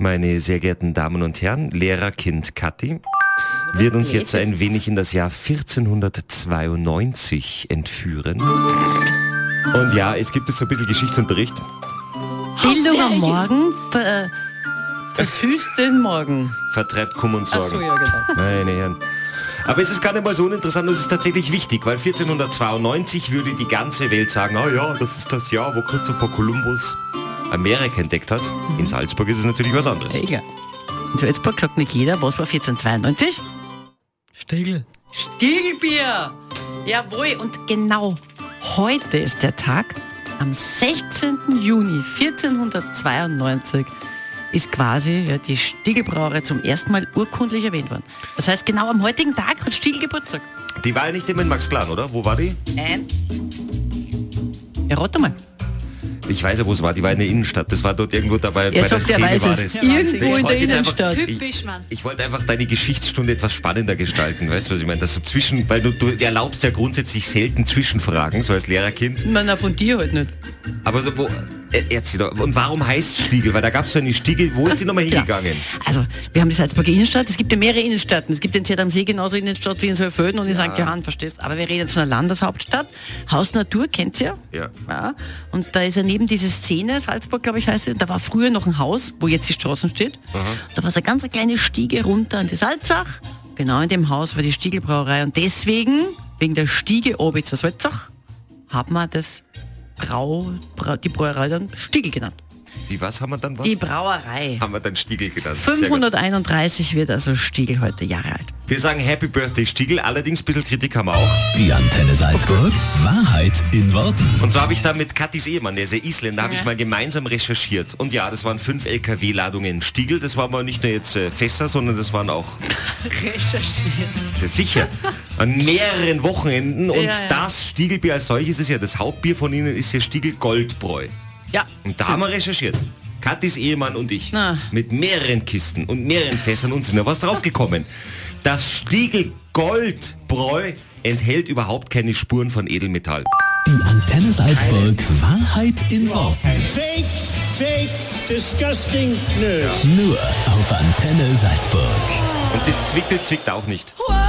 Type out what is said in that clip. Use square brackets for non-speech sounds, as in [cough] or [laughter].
Meine sehr geehrten Damen und Herren, Lehrerkind Kathi wird uns jetzt ein wenig in das Jahr 1492 entführen. Und ja, es gibt jetzt so ein bisschen Geschichtsunterricht. Bildung am Morgen ver, äh, versüßt den Morgen. Vertreibt Kummer und Ach Sorgen. so, ja, genau. [laughs] Meine Herren. Aber es ist gar nicht mal so uninteressant, es ist tatsächlich wichtig, weil 1492 würde die ganze Welt sagen, ah ja, das ist das Jahr, wo Christopher Columbus Amerika entdeckt hat. In Salzburg ist es natürlich was anderes. Egal. In Salzburg sagt nicht jeder, was war 1492? Stiegel. Stiegelbier! Jawohl, und genau heute ist der Tag, am 16. Juni 1492 ist quasi ja, die Stiegelbrauerei zum ersten Mal urkundlich erwähnt worden. Das heißt, genau am heutigen Tag hat Stiegel Geburtstag. Die war ja nicht immer in Max Klan, oder? Wo war die? Ähm. Ja, rate mal. Ich weiß ja, wo es war. Die war in der Innenstadt. Das war dort irgendwo dabei. Er bei der er Szene weiß war es. das. Irgendwo Ich in der wollte jetzt einfach- Innenstadt. Typisch, Mann. Ich wollte einfach deine Geschichtsstunde etwas spannender gestalten, weißt du, was ich meine? Dass du zwischen, weil du, du erlaubst ja grundsätzlich selten Zwischenfragen, so als Lehrerkind. Na, na, von dir halt nicht. Aber so, wo, erzähl doch, und warum heißt Stiegel? Weil da gab es so eine Stiegel, wo ist die nochmal hingegangen? Also, wir haben die Salzburger Innenstadt, es gibt ja mehrere Innenstädten. Es gibt den Zert am See genauso Innenstadt wie in Sölföden und in St. Johann, verstehst? Aber wir reden jetzt von einer Landeshauptstadt. Haus Natur, kennt ihr? Ja. ja. Und da ist ja neben diese Szene, Salzburg, glaube ich, heißt es, da war früher noch ein Haus, wo jetzt die Straßen steht. Da war so eine ganz kleine Stiege runter an die Salzach. Genau in dem Haus war die Stiegelbrauerei. Und deswegen, wegen der Stiege oben zur Salzach, hat man das Brau, Brau, die Brauerei dann Stiegel genannt. Die was haben wir dann was? Die Brauerei. haben wir dann Stiegel genannt. Sehr gut. 531 wird also Stiegel heute Jahre alt. Wir sagen Happy Birthday Stiegel, allerdings ein bisschen Kritik haben wir auch. Die Antenne Salzburg. Wahrheit in Worten. Und zwar habe ich da mit Kathis Ehemann, der ist ja Isländer, habe Ja. ich mal gemeinsam recherchiert. Und ja, das waren fünf LKW-Ladungen Stiegel. Das waren aber nicht nur jetzt äh, Fässer, sondern das waren auch [laughs] Recherchieren. Ja, sicher. An mehreren Wochenenden. Und Ja, ja. das Stiegelbier als solches ist ja das Hauptbier von ihnen, ist ja Stiegel Goldbräu. Ja. Und da haben wir recherchiert. Kathis Ehemann und ich. Na. Mit mehreren Kisten und mehreren Fässern und sind da was draufgekommen. Das Stiegel Goldbräu enthält überhaupt keine Spuren von Edelmetall. Die Antenne Salzburg. Wahrheit in Worten. Fake, fake, disgusting news. Nur auf Antenne Salzburg. Und das Zwickel zwickt auch nicht. Wow.